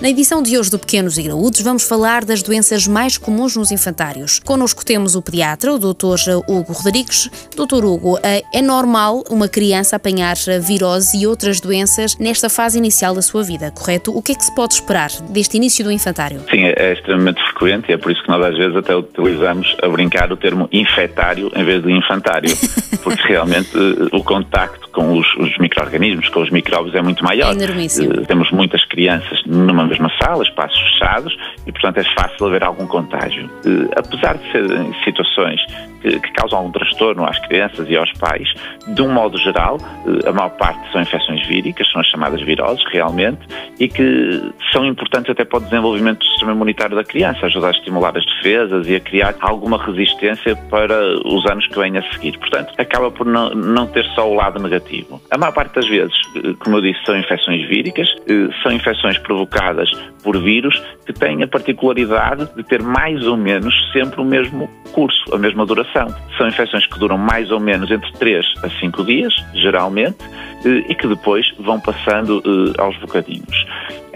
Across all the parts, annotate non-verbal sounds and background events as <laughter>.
Na edição de hoje do Pequenos e Graúdos, vamos falar das doenças mais comuns nos infantários. Connosco temos o pediatra, o Dr. Hugo Rodrigues. Dr. Hugo, eh, é normal uma criança apanhar virose e outras doenças nesta fase inicial da sua vida, correto? O que é que se pode esperar deste início do infantário? Sim, é extremamente frequente e é por isso que nós às vezes até utilizamos a brincar o termo infetário em vez de infantário, <laughs> porque realmente eh, o contacto com os, os micro-organismos, com os micróbios é muito maior. É enormíssimo. Uh, temos muitas crianças numa mesma sala, espaços fechados, e portanto é fácil haver algum contágio. Uh, apesar de serem situações que, que, causam algum transtorno às crianças e aos pais, de um modo geral, uh, a maior parte são infecções víricas, são as chamadas viroses realmente, e que são importantes até para o desenvolvimento do sistema imunitário da criança, ajudar a estimular as defesas e a criar alguma resistência para os anos que vêm a seguir. Portanto, acaba por não, não ter só o lado negativo. A maior parte das vezes, eh, como eu disse, são infecções víricas, eh, são infecções provocadas por vírus que têm a particularidade de ter mais ou menos sempre o mesmo curso, a mesma duração. São infecções que duram mais ou menos entre 3 a 5 dias, geralmente, eh, e que depois vão passando aos bocadinhos.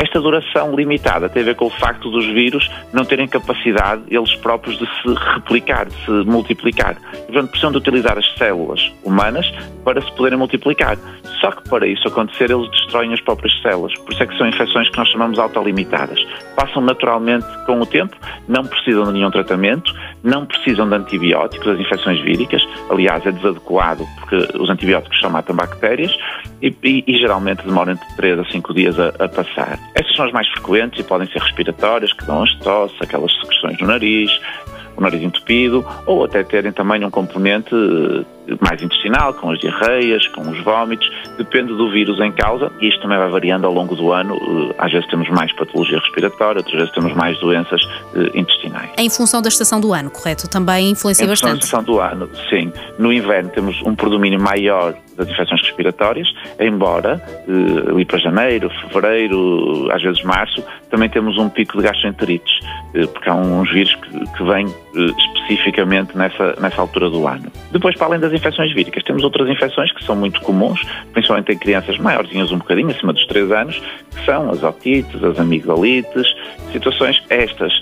Esta duração limitada tem a ver com o facto dos vírus não terem capacidade, eles próprios, de se replicar, de se multiplicar. Portanto, precisam de utilizar as células humanas para se poderem multiplicar. Só que para isso acontecer, eles destroem as próprias células. Por isso é que são infecções que nós chamamos autolimitadas. Passam naturalmente com o tempo, não precisam de nenhum tratamento, não precisam de antibióticos, as infecções víricas. Aliás, é desadequado porque os antibióticos só matam bactérias e, e, e geralmente demoram entre 3 a 5 dias a, a passar. Estas são as mais frequentes e podem ser respiratórias, que dão as tosse, aquelas secreções no nariz, o nariz entupido, ou até terem também um componente eh, mais intestinal, com as diarreias, com os vômitos, depende do vírus em causa, e isto também vai variando ao longo do ano. Eh, às vezes temos mais patologia respiratória, outras vezes temos mais doenças eh, intestinais. Em função da estação do ano, correto? Também influencia em bastante. Em função da estação do ano, sim. No inverno temos um predomínio maior das infecções respiratórias, embora eh, ali para janeiro, fevereiro, às vezes março, também temos um pico de gastroenterites, porque há uns vírus que, que vêm especificamente nessa, nessa altura do ano. Depois, para além das infecções víricas, temos outras infecções que são muito comuns, principalmente em crianças maiorzinhas um bocadinho, acima dos 3 anos, que são as otites, as amigdalites, situações estas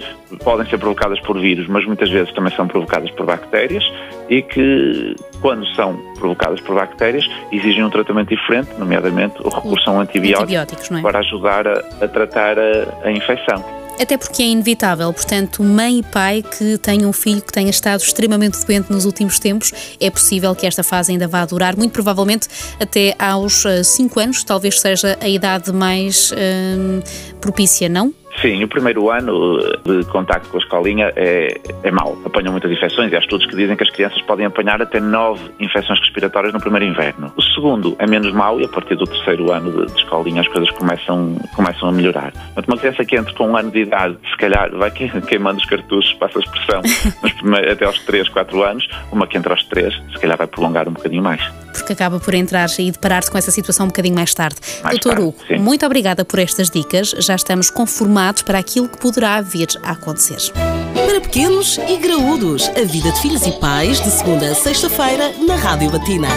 podem ser provocadas por vírus, mas muitas vezes também são provocadas por bactérias e que, quando são provocadas por bactérias, exigem um tratamento diferente, nomeadamente o recurso a um antibiótico é? para ajudar a, a tratar a, a infecção até porque é inevitável. Portanto, mãe e pai que tenham um filho que tenha estado extremamente doente nos últimos tempos, é possível que esta fase ainda vá durar, muito provavelmente até aos 5 eh, anos, talvez seja a idade mais hum, propícia, não? Sim, o primeiro ano de contacto com a escolinha é, é mau. Apanham muitas infecções e há estudos que dizem que as crianças podem apanhar até nove infecções respiratórias no primeiro inverno. O segundo é menos mau e a partir do terceiro ano de, de escolinha as coisas começam, começam a melhorar. Mas uma criança que entra com um ano de idade, se calhar vai <laughs> queimando os cartuchos, passa a expressão, <laughs> mas até aos 3, 4 anos, uma que entra aos 3, se calhar vai prolongar um bocadinho mais porque acaba por entrar e deparar-se com essa situação um bocadinho mais tarde. Mais Doutor tarde, Hugo, sim. muito obrigada por estas dicas. Já estamos conformados para aquilo que poderá vir a acontecer. Para pequenos e graúdos, a vida de filhos e pais, de segunda a sexta-feira, na Rádio Batina.